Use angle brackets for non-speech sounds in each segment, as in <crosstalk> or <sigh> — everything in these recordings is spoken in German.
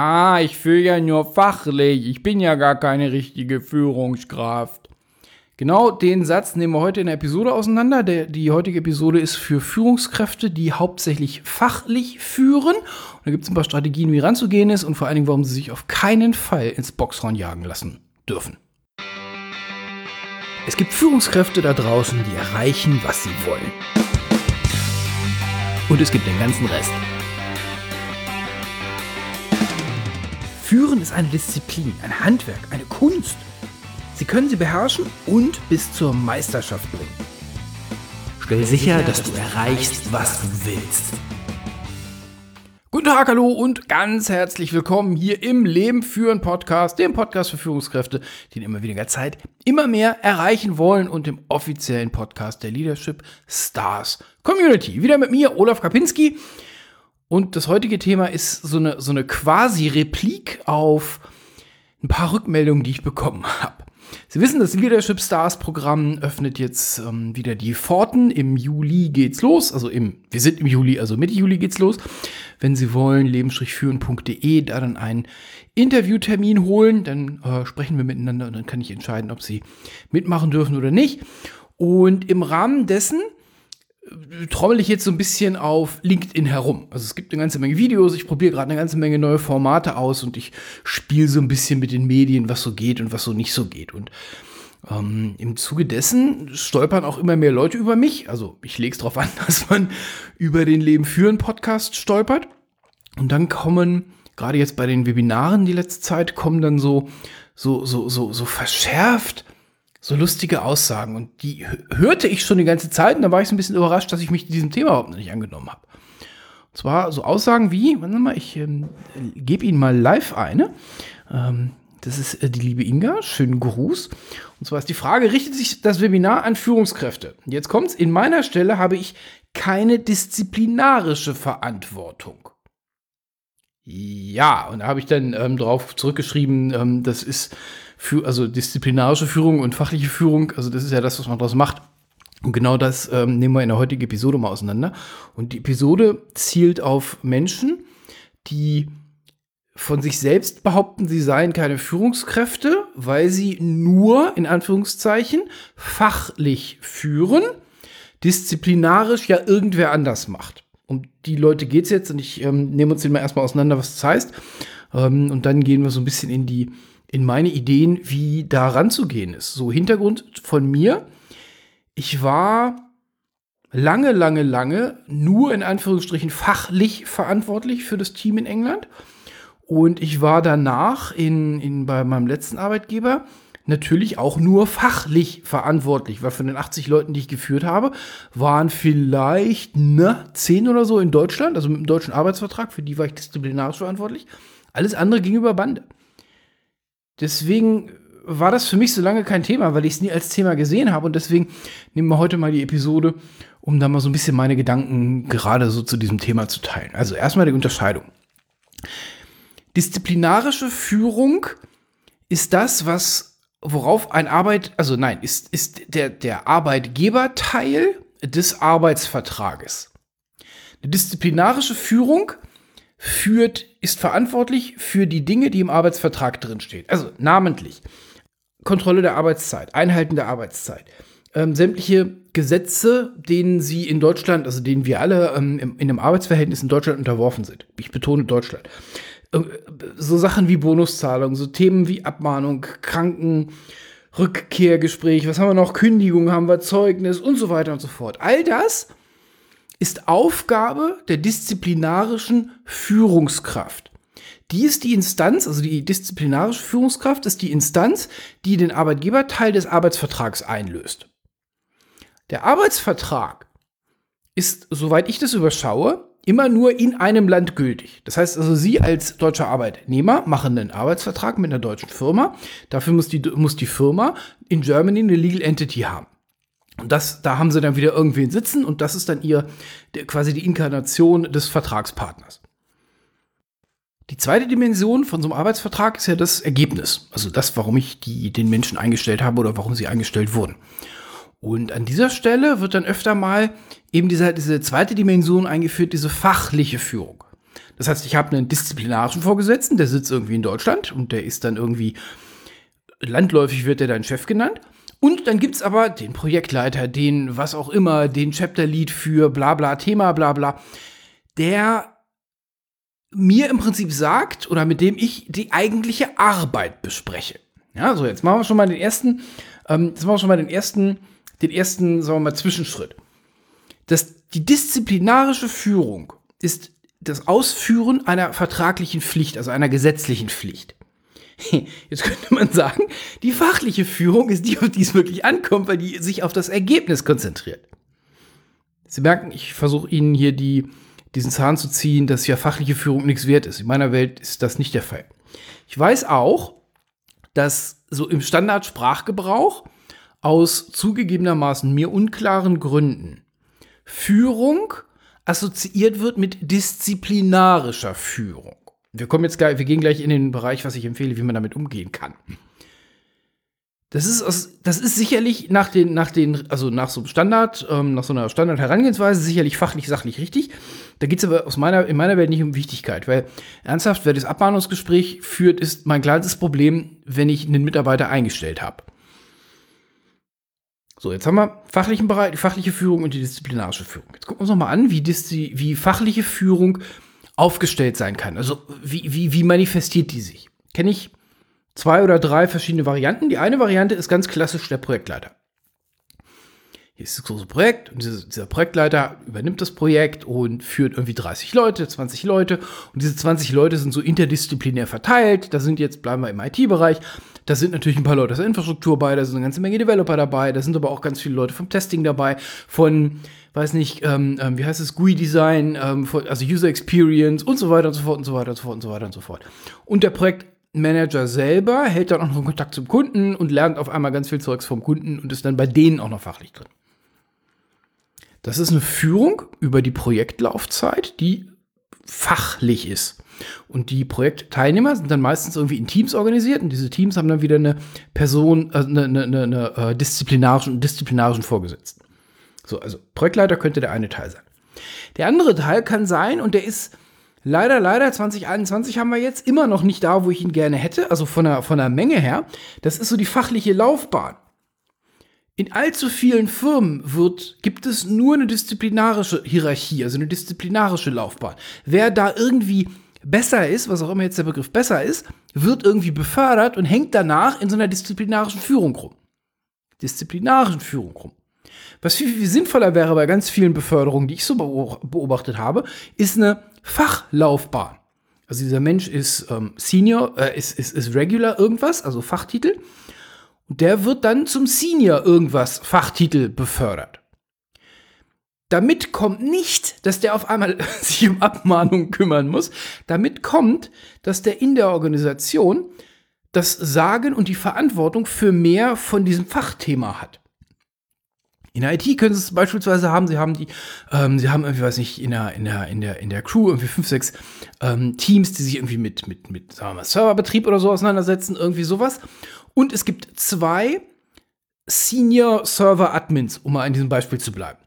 Ah, ich führe ja nur fachlich. Ich bin ja gar keine richtige Führungskraft. Genau den Satz nehmen wir heute in der Episode auseinander. Der, die heutige Episode ist für Führungskräfte, die hauptsächlich fachlich führen. Und da gibt es ein paar Strategien, wie ranzugehen ist und vor allen Dingen, warum sie sich auf keinen Fall ins Boxhorn jagen lassen dürfen. Es gibt Führungskräfte da draußen, die erreichen, was sie wollen. Und es gibt den ganzen Rest. Führen ist eine Disziplin, ein Handwerk, eine Kunst. Sie können sie beherrschen und bis zur Meisterschaft bringen. Stell sicher, dass du erreichst, was du willst. Guten Tag, hallo und ganz herzlich willkommen hier im Leben führen Podcast, dem Podcast für Führungskräfte, die in immer weniger Zeit immer mehr erreichen wollen und dem offiziellen Podcast der Leadership Stars Community. Wieder mit mir, Olaf Kapinski. Und das heutige Thema ist so eine, so eine quasi Replik auf ein paar Rückmeldungen, die ich bekommen habe. Sie wissen, das Leadership Stars Programm öffnet jetzt ähm, wieder die Pforten. Im Juli geht's los. Also im, wir sind im Juli, also Mitte Juli geht's los. Wenn Sie wollen, leben-führen.de, da dann einen Interviewtermin holen, dann äh, sprechen wir miteinander und dann kann ich entscheiden, ob Sie mitmachen dürfen oder nicht. Und im Rahmen dessen trommel ich jetzt so ein bisschen auf LinkedIn herum. Also es gibt eine ganze Menge Videos, ich probiere gerade eine ganze Menge neue Formate aus und ich spiele so ein bisschen mit den Medien, was so geht und was so nicht so geht. Und ähm, im Zuge dessen stolpern auch immer mehr Leute über mich. Also ich lege es darauf an, <laughs> dass man über den Leben führen Podcast stolpert. Und dann kommen, gerade jetzt bei den Webinaren die letzte Zeit, kommen dann so, so, so, so, so verschärft so lustige Aussagen. Und die hörte ich schon die ganze Zeit und da war ich so ein bisschen überrascht, dass ich mich diesem Thema überhaupt nicht angenommen habe. Und zwar so Aussagen wie, warte mal, ich ähm, gebe Ihnen mal live eine. Ähm, das ist äh, die liebe Inga, schönen Gruß. Und zwar ist die Frage, richtet sich das Webinar an Führungskräfte? Jetzt kommt's, in meiner Stelle habe ich keine disziplinarische Verantwortung. Ja, und da habe ich dann ähm, drauf zurückgeschrieben, ähm, das ist für, also disziplinarische Führung und fachliche Führung, also das ist ja das, was man daraus macht. Und genau das ähm, nehmen wir in der heutigen Episode mal auseinander. Und die Episode zielt auf Menschen, die von sich selbst behaupten, sie seien keine Führungskräfte, weil sie nur, in Anführungszeichen, fachlich führen, disziplinarisch ja irgendwer anders macht. Um die Leute geht es jetzt und ich ähm, nehme uns den mal erstmal auseinander, was das heißt. Ähm, und dann gehen wir so ein bisschen in die in meine Ideen, wie da ranzugehen ist. So Hintergrund von mir. Ich war lange, lange, lange nur in Anführungsstrichen fachlich verantwortlich für das Team in England. Und ich war danach in, in, bei meinem letzten Arbeitgeber natürlich auch nur fachlich verantwortlich, weil von den 80 Leuten, die ich geführt habe, waren vielleicht ne, 10 oder so in Deutschland, also mit dem deutschen Arbeitsvertrag, für die war ich disziplinarisch verantwortlich. Alles andere ging über Bande. Deswegen war das für mich so lange kein Thema, weil ich es nie als Thema gesehen habe. Und deswegen nehmen wir heute mal die Episode, um da mal so ein bisschen meine Gedanken gerade so zu diesem Thema zu teilen. Also erstmal die Unterscheidung. Disziplinarische Führung ist das, was, worauf ein Arbeit, also nein, ist, ist der, der Arbeitgeberteil des Arbeitsvertrages. Eine disziplinarische Führung führt, ist verantwortlich für die Dinge, die im Arbeitsvertrag drinstehen. Also namentlich Kontrolle der Arbeitszeit, Einhalten der Arbeitszeit, ähm, sämtliche Gesetze, denen sie in Deutschland, also denen wir alle ähm, in, in einem Arbeitsverhältnis in Deutschland unterworfen sind. Ich betone Deutschland. Ähm, so Sachen wie Bonuszahlung, so Themen wie Abmahnung, Kranken, Rückkehrgespräch, was haben wir noch? Kündigung haben wir, Zeugnis und so weiter und so fort. All das ist Aufgabe der disziplinarischen Führungskraft. Die ist die Instanz, also die disziplinarische Führungskraft ist die Instanz, die den Arbeitgeberteil des Arbeitsvertrags einlöst. Der Arbeitsvertrag ist, soweit ich das überschaue, immer nur in einem Land gültig. Das heißt also, Sie als deutscher Arbeitnehmer machen einen Arbeitsvertrag mit einer deutschen Firma. Dafür muss die, muss die Firma in Germany eine Legal Entity haben. Und das, da haben sie dann wieder irgendwen sitzen und das ist dann ihr, quasi die Inkarnation des Vertragspartners. Die zweite Dimension von so einem Arbeitsvertrag ist ja das Ergebnis. Also das, warum ich die, den Menschen eingestellt habe oder warum sie eingestellt wurden. Und an dieser Stelle wird dann öfter mal eben diese, diese zweite Dimension eingeführt, diese fachliche Führung. Das heißt, ich habe einen disziplinarischen Vorgesetzten, der sitzt irgendwie in Deutschland und der ist dann irgendwie, landläufig wird der dann Chef genannt. Und dann gibt es aber den Projektleiter, den was auch immer, den Chapter Lead für bla bla Thema bla bla, der mir im Prinzip sagt oder mit dem ich die eigentliche Arbeit bespreche. Ja, so jetzt machen wir schon mal den ersten, ähm, jetzt machen wir schon mal den ersten, den ersten, sagen wir mal, Zwischenschritt. Das, die disziplinarische Führung ist das Ausführen einer vertraglichen Pflicht, also einer gesetzlichen Pflicht. <laughs> Jetzt könnte man sagen, die fachliche Führung ist die, auf die es wirklich ankommt, weil die sich auf das Ergebnis konzentriert. Sie merken, ich versuche Ihnen hier die, diesen Zahn zu ziehen, dass ja fachliche Führung nichts wert ist. In meiner Welt ist das nicht der Fall. Ich weiß auch, dass so im Standardsprachgebrauch aus zugegebenermaßen mir unklaren Gründen Führung assoziiert wird mit disziplinarischer Führung. Wir kommen jetzt wir gehen gleich in den Bereich, was ich empfehle, wie man damit umgehen kann. Das ist, aus, das ist sicherlich nach den, nach den, also nach so einem Standard, ähm, nach so einer Standard-Herangehensweise sicherlich fachlich, sachlich richtig. Da geht es aber aus meiner, in meiner Welt nicht um Wichtigkeit, weil ernsthaft, wer das Abmahnungsgespräch führt, ist mein kleinstes Problem, wenn ich einen Mitarbeiter eingestellt habe. So, jetzt haben wir fachlichen Bereich, fachliche Führung und die disziplinarische Führung. Jetzt gucken wir uns nochmal an, wie, wie fachliche Führung aufgestellt sein kann. Also wie, wie, wie manifestiert die sich? Kenne ich zwei oder drei verschiedene Varianten. Die eine Variante ist ganz klassisch der Projektleiter. Hier ist das große Projekt und dieser Projektleiter übernimmt das Projekt und führt irgendwie 30 Leute, 20 Leute und diese 20 Leute sind so interdisziplinär verteilt. Da sind jetzt, bleiben wir im IT-Bereich, da sind natürlich ein paar Leute aus der Infrastruktur bei, da sind eine ganze Menge Developer dabei, da sind aber auch ganz viele Leute vom Testing dabei, von, weiß nicht, ähm, ähm, wie heißt es, GUI-Design, ähm, also User Experience und so weiter und so fort und so weiter und so fort und so weiter und so fort. Und der Projektmanager selber hält dann auch noch Kontakt zum Kunden und lernt auf einmal ganz viel Zeugs vom Kunden und ist dann bei denen auch noch fachlich drin. Das ist eine Führung über die Projektlaufzeit, die fachlich ist. Und die Projektteilnehmer sind dann meistens irgendwie in Teams organisiert und diese Teams haben dann wieder eine Person, also eine, eine, eine, eine äh, disziplinarischen, disziplinarischen Vorgesetzten. So, also Projektleiter könnte der eine Teil sein. Der andere Teil kann sein, und der ist leider, leider 2021 haben wir jetzt immer noch nicht da, wo ich ihn gerne hätte, also von der, von der Menge her. Das ist so die fachliche Laufbahn. In allzu vielen Firmen wird, gibt es nur eine disziplinarische Hierarchie, also eine disziplinarische Laufbahn. Wer da irgendwie besser ist, was auch immer jetzt der Begriff besser ist, wird irgendwie befördert und hängt danach in so einer disziplinarischen Führung rum. Disziplinarischen Führung rum. Was viel, viel sinnvoller wäre bei ganz vielen Beförderungen, die ich so beobachtet habe, ist eine Fachlaufbahn. Also dieser Mensch ist ähm, Senior, äh, ist, ist, ist Regular irgendwas, also Fachtitel. Und der wird dann zum Senior irgendwas Fachtitel befördert. Damit kommt nicht, dass der auf einmal <laughs> sich um Abmahnungen kümmern muss. Damit kommt, dass der in der Organisation das Sagen und die Verantwortung für mehr von diesem Fachthema hat. In der IT können Sie es beispielsweise haben, Sie haben die, ähm, Sie haben irgendwie, weiß nicht, in der, in der, in der, in der Crew irgendwie fünf, sechs ähm, Teams, die sich irgendwie mit, mit, mit, sagen wir mal, Serverbetrieb oder so auseinandersetzen, irgendwie sowas. Und es gibt zwei Senior Server Admins, um mal in diesem Beispiel zu bleiben.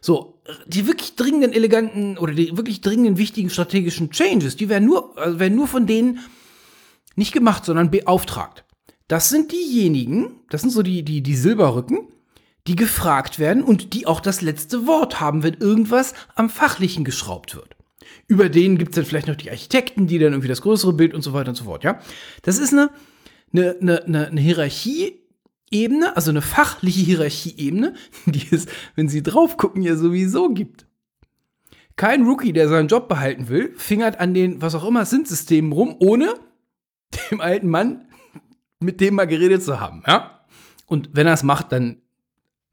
So, die wirklich dringenden, eleganten oder die wirklich dringenden, wichtigen strategischen Changes, die werden nur, also werden nur von denen nicht gemacht, sondern beauftragt. Das sind diejenigen, das sind so die, die, die Silberrücken, die gefragt werden und die auch das letzte Wort haben, wenn irgendwas am Fachlichen geschraubt wird. Über denen gibt es dann vielleicht noch die Architekten, die dann irgendwie das größere Bild und so weiter und so fort, ja. Das ist eine, eine, eine, eine Hierarchieebene, also eine fachliche Hierarchieebene, <laughs> die es, wenn Sie drauf gucken, ja sowieso gibt. Kein Rookie, der seinen Job behalten will, fingert an den, was auch immer, Synth-Systemen rum, ohne <laughs> dem alten Mann mit dem mal geredet zu haben, ja. Und wenn er es macht, dann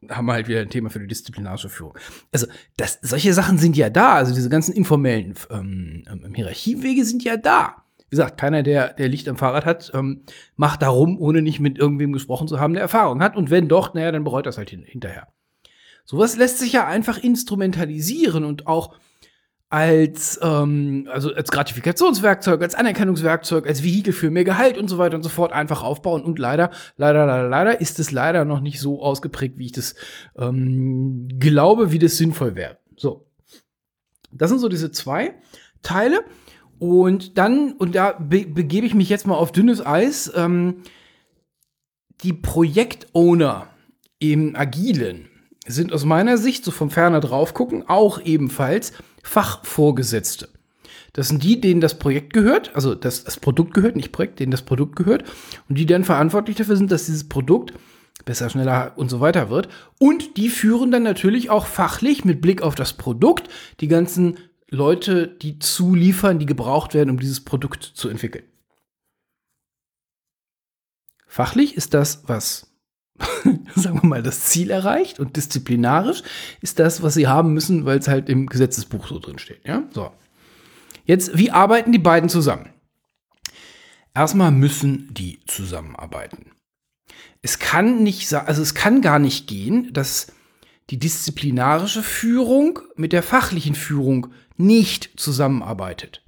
haben wir halt wieder ein Thema für die disziplinarische Führung. Also, das, solche Sachen sind ja da. Also, diese ganzen informellen ähm, ähm, Hierarchiewege sind ja da. Wie gesagt, keiner, der, der Licht am Fahrrad hat, ähm, macht darum, ohne nicht mit irgendwem gesprochen zu haben, der Erfahrung hat. Und wenn doch, naja, dann bereut das halt hin, hinterher. Sowas lässt sich ja einfach instrumentalisieren und auch als, ähm, also als Gratifikationswerkzeug, als Anerkennungswerkzeug, als Vehikel für mehr Gehalt und so weiter und so fort einfach aufbauen. Und leider, leider, leider, leider ist es leider noch nicht so ausgeprägt, wie ich das ähm, glaube, wie das sinnvoll wäre. So. Das sind so diese zwei teile. Und dann, und da be begebe ich mich jetzt mal auf dünnes Eis, ähm, die Projektowner im Agilen sind aus meiner Sicht, so vom Ferner drauf gucken, auch ebenfalls Fachvorgesetzte. Das sind die, denen das Projekt gehört, also das, das Produkt gehört, nicht Projekt, denen das Produkt gehört und die dann verantwortlich dafür sind, dass dieses Produkt besser, schneller und so weiter wird. Und die führen dann natürlich auch fachlich mit Blick auf das Produkt die ganzen Leute, die zuliefern, die gebraucht werden, um dieses Produkt zu entwickeln. Fachlich ist das, was, <laughs> sagen wir mal, das Ziel erreicht und disziplinarisch ist das, was sie haben müssen, weil es halt im Gesetzesbuch so drin steht. Ja, so. Jetzt, wie arbeiten die beiden zusammen? Erstmal müssen die zusammenarbeiten. Es kann nicht, also es kann gar nicht gehen, dass die disziplinarische Führung mit der fachlichen Führung nicht zusammenarbeitet.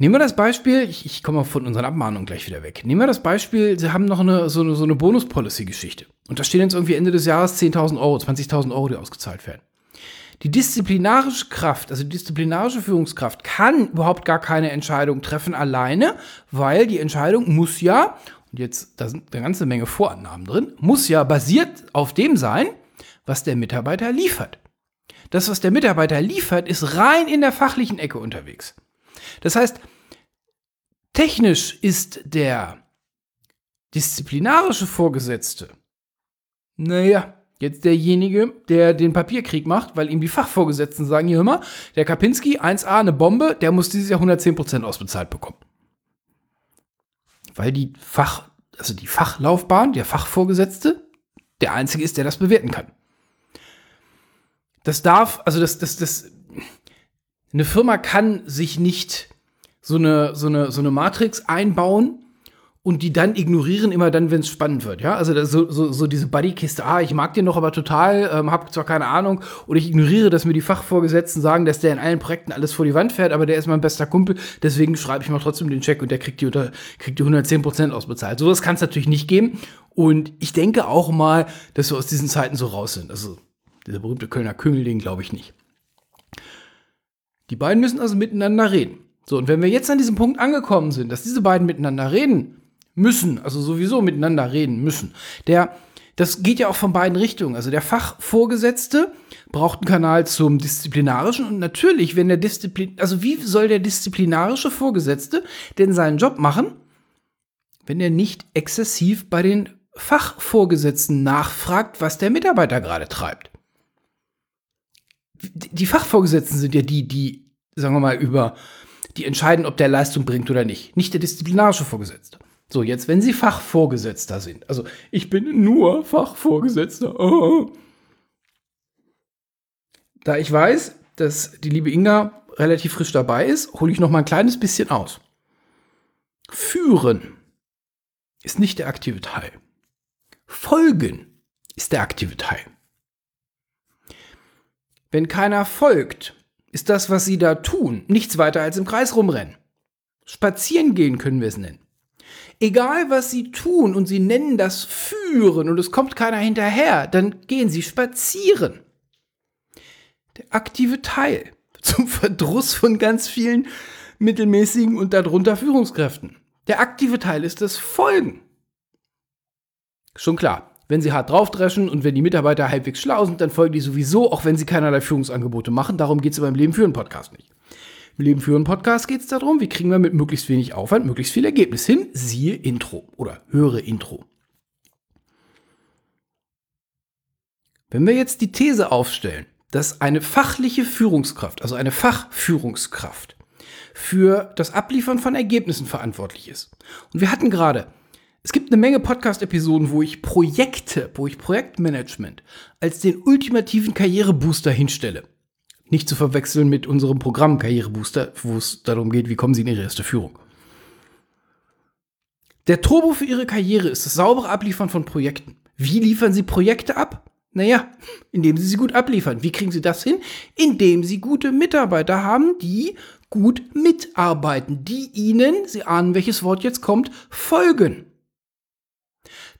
Nehmen wir das Beispiel, ich, ich komme von unseren Abmahnungen gleich wieder weg. Nehmen wir das Beispiel, Sie haben noch eine, so eine, so eine Bonus-Policy-Geschichte. Und da stehen jetzt irgendwie Ende des Jahres 10.000 Euro, 20.000 Euro, die ausgezahlt werden. Die disziplinarische Kraft, also die disziplinarische Führungskraft, kann überhaupt gar keine Entscheidung treffen alleine, weil die Entscheidung muss ja, und jetzt, da sind eine ganze Menge Vorannahmen drin, muss ja basiert auf dem sein, was der Mitarbeiter liefert. Das, was der Mitarbeiter liefert, ist rein in der fachlichen Ecke unterwegs. Das heißt, technisch ist der disziplinarische Vorgesetzte, naja, Jetzt derjenige, der den Papierkrieg macht, weil ihm die Fachvorgesetzten sagen, hier mal, der Kapinski, 1a, eine Bombe, der muss dieses Jahr 110% ausbezahlt bekommen. Weil die Fach, also die Fachlaufbahn, der Fachvorgesetzte, der Einzige ist, der das bewerten kann. Das darf, also das, das, das, eine Firma kann sich nicht so eine, so eine, so eine Matrix einbauen, und die dann ignorieren immer dann, wenn es spannend wird. Ja, also so, so, so diese Buddy-Kiste, ah, ich mag den noch aber total, ähm, hab zwar keine Ahnung, oder ich ignoriere, dass mir die Fachvorgesetzten sagen, dass der in allen Projekten alles vor die Wand fährt, aber der ist mein bester Kumpel, deswegen schreibe ich mal trotzdem den Check und der kriegt die, unter, kriegt die 110% ausbezahlt. Sowas kann es natürlich nicht geben. Und ich denke auch mal, dass wir aus diesen Zeiten so raus sind. Also dieser berühmte Kölner Küngel, glaube ich nicht. Die beiden müssen also miteinander reden. So, und wenn wir jetzt an diesem Punkt angekommen sind, dass diese beiden miteinander reden, müssen, also sowieso miteinander reden müssen. Der, das geht ja auch von beiden Richtungen. Also der Fachvorgesetzte braucht einen Kanal zum Disziplinarischen und natürlich, wenn der Disziplin, also wie soll der disziplinarische Vorgesetzte denn seinen Job machen, wenn er nicht exzessiv bei den Fachvorgesetzten nachfragt, was der Mitarbeiter gerade treibt? Die Fachvorgesetzten sind ja die, die, sagen wir mal, über, die entscheiden, ob der Leistung bringt oder nicht. Nicht der disziplinarische Vorgesetzte. So, jetzt, wenn Sie Fachvorgesetzter sind, also ich bin nur Fachvorgesetzter. Oh. Da ich weiß, dass die liebe Inga relativ frisch dabei ist, hole ich noch mal ein kleines bisschen aus. Führen ist nicht der aktive Teil. Folgen ist der aktive Teil. Wenn keiner folgt, ist das, was sie da tun, nichts weiter als im Kreis rumrennen. Spazieren gehen können wir es nennen. Egal was sie tun und sie nennen das Führen und es kommt keiner hinterher, dann gehen sie spazieren. Der aktive Teil <laughs> zum Verdruss von ganz vielen mittelmäßigen und darunter Führungskräften. Der aktive Teil ist das Folgen. Schon klar, wenn sie hart draufdreschen und wenn die Mitarbeiter halbwegs schlau sind, dann folgen die sowieso, auch wenn sie keinerlei Führungsangebote machen. Darum geht es beim Leben führen Podcast nicht. Im Leben führen Podcast geht es darum, wie kriegen wir mit möglichst wenig Aufwand möglichst viel Ergebnis hin. Siehe Intro oder höre Intro. Wenn wir jetzt die These aufstellen, dass eine fachliche Führungskraft, also eine Fachführungskraft, für das Abliefern von Ergebnissen verantwortlich ist. Und wir hatten gerade, es gibt eine Menge Podcast-Episoden, wo ich Projekte, wo ich Projektmanagement als den ultimativen Karrierebooster hinstelle. Nicht zu verwechseln mit unserem Programm Karrierebooster, wo es darum geht, wie kommen Sie in Ihre erste Führung. Der Turbo für Ihre Karriere ist das saubere Abliefern von Projekten. Wie liefern Sie Projekte ab? Naja, <laughs> indem Sie sie gut abliefern. Wie kriegen Sie das hin? Indem Sie gute Mitarbeiter haben, die gut mitarbeiten, die Ihnen, Sie ahnen, welches Wort jetzt kommt, folgen.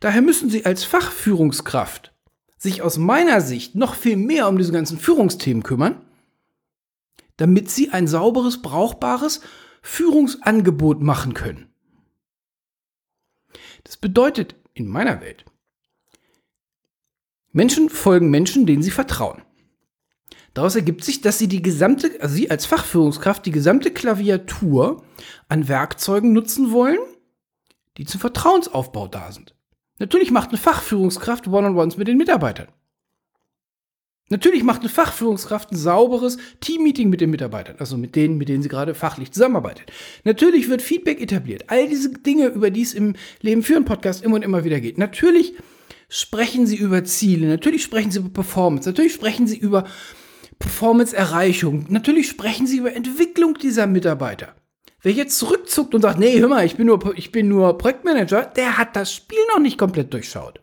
Daher müssen Sie als Fachführungskraft sich aus meiner Sicht noch viel mehr um diese ganzen Führungsthemen kümmern, damit sie ein sauberes, brauchbares Führungsangebot machen können. Das bedeutet in meiner Welt, Menschen folgen Menschen, denen sie vertrauen. Daraus ergibt sich, dass sie die gesamte, also sie als Fachführungskraft, die gesamte Klaviatur an Werkzeugen nutzen wollen, die zum Vertrauensaufbau da sind. Natürlich macht eine Fachführungskraft One-on-Ones mit den Mitarbeitern. Natürlich macht eine Fachführungskraft ein sauberes Teammeeting mit den Mitarbeitern, also mit denen, mit denen sie gerade fachlich zusammenarbeitet. Natürlich wird Feedback etabliert. All diese Dinge, über die es im Leben führen Podcast immer und immer wieder geht. Natürlich sprechen sie über Ziele, natürlich sprechen sie über Performance, natürlich sprechen sie über Performance-Erreichung, natürlich sprechen sie über Entwicklung dieser Mitarbeiter. Wer jetzt zurückzuckt und sagt, nee, hör mal, ich bin nur, ich bin nur Projektmanager, der hat das Spiel noch nicht komplett durchschaut.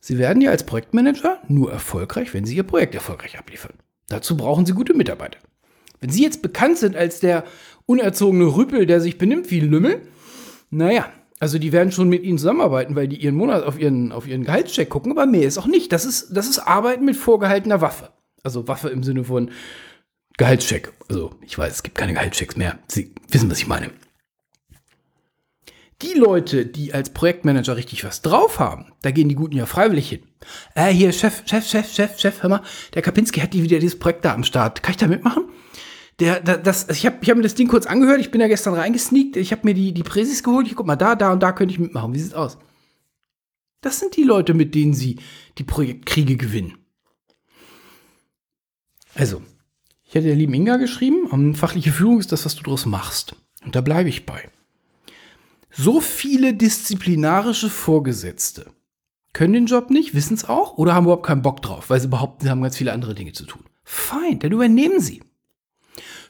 Sie werden ja als Projektmanager nur erfolgreich, wenn Sie Ihr Projekt erfolgreich abliefern. Dazu brauchen Sie gute Mitarbeiter. Wenn Sie jetzt bekannt sind als der unerzogene Rüppel, der sich benimmt wie ein Lümmel, naja, also die werden schon mit Ihnen zusammenarbeiten, weil die Ihren Monat auf Ihren, auf Ihren Gehaltscheck gucken, aber mehr ist auch nicht. Das ist, das ist Arbeiten mit vorgehaltener Waffe. Also Waffe im Sinne von Gehaltscheck. Also ich weiß, es gibt keine Gehaltschecks mehr. Sie wissen, was ich meine die Leute, die als Projektmanager richtig was drauf haben, da gehen die Guten ja freiwillig hin. Äh, hier, Chef, Chef, Chef, Chef, Chef, hör mal, der Kapinski hat die wieder dieses Projekt da am Start. Kann ich da mitmachen? Der, das, ich habe ich hab mir das Ding kurz angehört, ich bin da gestern reingesneakt, ich habe mir die, die Präsis geholt, ich guck mal, da, da und da könnte ich mitmachen. Wie sieht's aus? Das sind die Leute, mit denen sie die Projektkriege gewinnen. Also, ich hatte der lieben Inga geschrieben, fachliche Führung ist das, was du daraus machst. Und da bleibe ich bei. So viele disziplinarische Vorgesetzte können den Job nicht, wissen es auch oder haben überhaupt keinen Bock drauf, weil sie behaupten, sie haben ganz viele andere Dinge zu tun. Fein, dann übernehmen sie.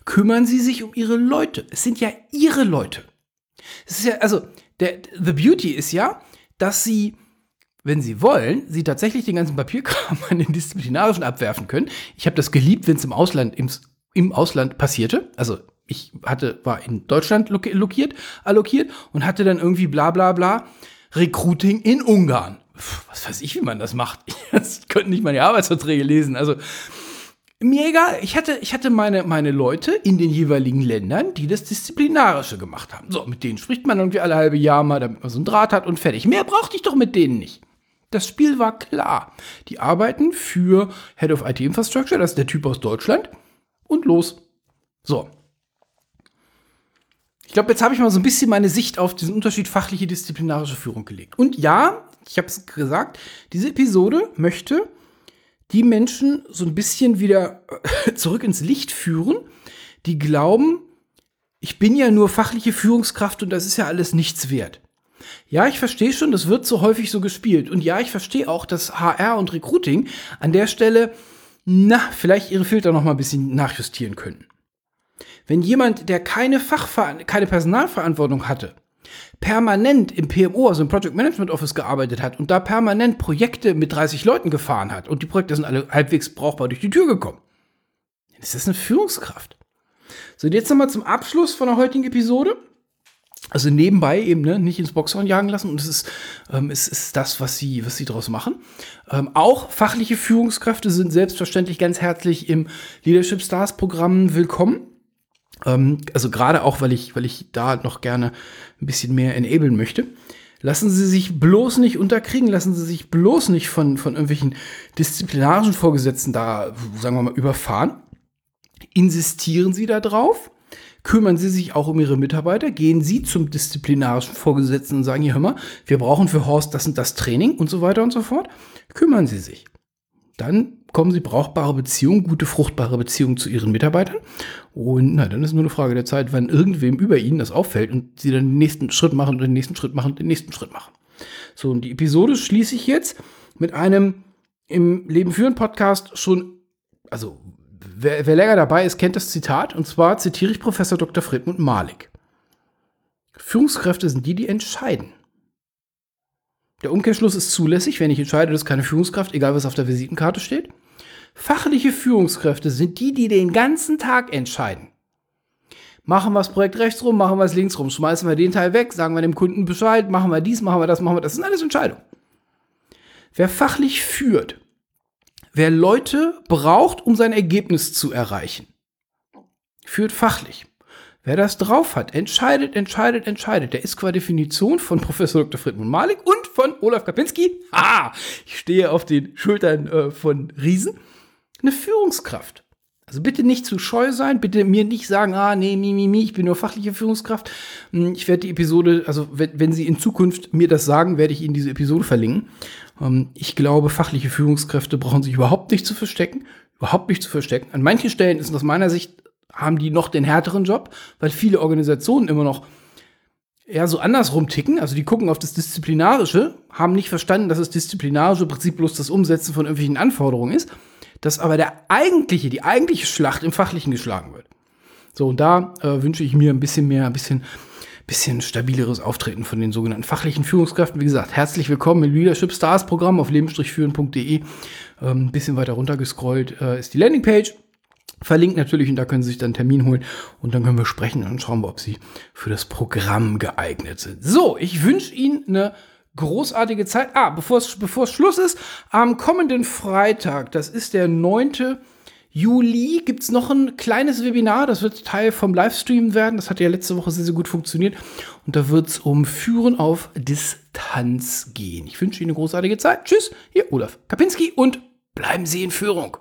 Kümmern sie sich um ihre Leute. Es sind ja ihre Leute. Es ist ja, also, der, the beauty ist ja, dass sie, wenn sie wollen, sie tatsächlich den ganzen Papierkram <laughs> an den Disziplinarischen abwerfen können. Ich habe das geliebt, wenn es im Ausland, im, im Ausland passierte. Also ich hatte, war in Deutschland lokiert, allokiert und hatte dann irgendwie bla bla bla Recruiting in Ungarn. Was weiß ich, wie man das macht. <laughs> Ich könnte nicht meine Arbeitsverträge lesen. Also mir egal, ich hatte, ich hatte meine, meine Leute in den jeweiligen Ländern, die das Disziplinarische gemacht haben. So, mit denen spricht man irgendwie alle halbe Jahr mal, damit man so einen Draht hat und fertig. Mehr brauchte ich doch mit denen nicht. Das Spiel war klar. Die arbeiten für Head of IT Infrastructure, das ist der Typ aus Deutschland. Und los. So, ich glaube, jetzt habe ich mal so ein bisschen meine Sicht auf diesen Unterschied fachliche disziplinarische Führung gelegt. Und ja, ich habe es gesagt, diese Episode möchte die Menschen so ein bisschen wieder <laughs> zurück ins Licht führen, die glauben, ich bin ja nur fachliche Führungskraft und das ist ja alles nichts wert. Ja, ich verstehe schon, das wird so häufig so gespielt. Und ja, ich verstehe auch, dass HR und Recruiting an der Stelle, na, vielleicht ihre Filter noch mal ein bisschen nachjustieren können. Wenn jemand, der keine Fachver keine Personalverantwortung hatte, permanent im PMO, also im Project Management Office gearbeitet hat und da permanent Projekte mit 30 Leuten gefahren hat und die Projekte sind alle halbwegs brauchbar durch die Tür gekommen, dann ist das eine Führungskraft. So, und jetzt nochmal zum Abschluss von der heutigen Episode. Also nebenbei eben ne, nicht ins Boxhorn jagen lassen und es ist, ähm, es ist das, was sie, was sie daraus machen. Ähm, auch fachliche Führungskräfte sind selbstverständlich ganz herzlich im Leadership Stars Programm willkommen. Ähm, also gerade auch, weil ich, weil ich da noch gerne ein bisschen mehr enablen möchte. Lassen Sie sich bloß nicht unterkriegen, lassen Sie sich bloß nicht von, von irgendwelchen disziplinarischen Vorgesetzten da, sagen wir mal, überfahren. Insistieren Sie da drauf. Kümmern Sie sich auch um Ihre Mitarbeiter. Gehen Sie zum disziplinarischen Vorgesetzten und sagen, hier, hör mal, wir brauchen für Horst das und das Training und so weiter und so fort. Kümmern Sie sich. Dann bekommen sie brauchbare Beziehungen, gute, fruchtbare Beziehungen zu ihren Mitarbeitern. Und na, dann ist nur eine Frage der Zeit, wann irgendwem über ihnen das auffällt und sie dann den nächsten Schritt machen und den nächsten Schritt machen und den nächsten Schritt machen. So, und die Episode schließe ich jetzt mit einem im Leben führen Podcast schon, also wer, wer länger dabei ist, kennt das Zitat. Und zwar zitiere ich Professor Dr. Friedmund Malik. Führungskräfte sind die, die entscheiden. Der Umkehrschluss ist zulässig, wenn ich entscheide, dass keine Führungskraft, egal was auf der Visitenkarte steht. Fachliche Führungskräfte sind die, die den ganzen Tag entscheiden. Machen wir das Projekt rechts rum, machen wir es links rum, schmeißen wir den Teil weg, sagen wir dem Kunden Bescheid, machen wir dies, machen wir das, machen wir das. Das sind alles Entscheidungen. Wer fachlich führt, wer Leute braucht, um sein Ergebnis zu erreichen. Führt fachlich. Wer das drauf hat, entscheidet, entscheidet, entscheidet. Der ist qua Definition von Professor Dr. Friedmund Malik und von Olaf Kapinski. Haha, ich stehe auf den Schultern äh, von Riesen. Eine Führungskraft. Also bitte nicht zu scheu sein, bitte mir nicht sagen, ah, nee, mi, mi, mi, ich bin nur fachliche Führungskraft. Hm, ich werde die Episode, also wenn, wenn Sie in Zukunft mir das sagen, werde ich Ihnen diese Episode verlinken. Ähm, ich glaube, fachliche Führungskräfte brauchen sich überhaupt nicht zu verstecken, überhaupt nicht zu verstecken. An manchen Stellen ist aus meiner Sicht haben die noch den härteren Job, weil viele Organisationen immer noch eher so andersrum ticken. Also die gucken auf das Disziplinarische, haben nicht verstanden, dass das disziplinarische Prinzip bloß das Umsetzen von irgendwelchen Anforderungen ist, dass aber der eigentliche, die eigentliche Schlacht im Fachlichen geschlagen wird. So, und da äh, wünsche ich mir ein bisschen mehr, ein bisschen, bisschen stabileres Auftreten von den sogenannten fachlichen Führungskräften. Wie gesagt, herzlich willkommen im Leadership Stars Programm auf leben-führen.de. Ähm, ein bisschen weiter runtergescrollt äh, ist die Landingpage verlinkt natürlich und da können Sie sich dann einen Termin holen und dann können wir sprechen und schauen ob Sie für das Programm geeignet sind. So, ich wünsche Ihnen eine großartige Zeit. Ah, bevor es, bevor es Schluss ist, am kommenden Freitag, das ist der 9. Juli, gibt es noch ein kleines Webinar, das wird Teil vom Livestream werden. Das hat ja letzte Woche sehr, sehr gut funktioniert. Und da wird es um Führen auf Distanz gehen. Ich wünsche Ihnen eine großartige Zeit. Tschüss, hier Olaf Kapinski und bleiben Sie in Führung.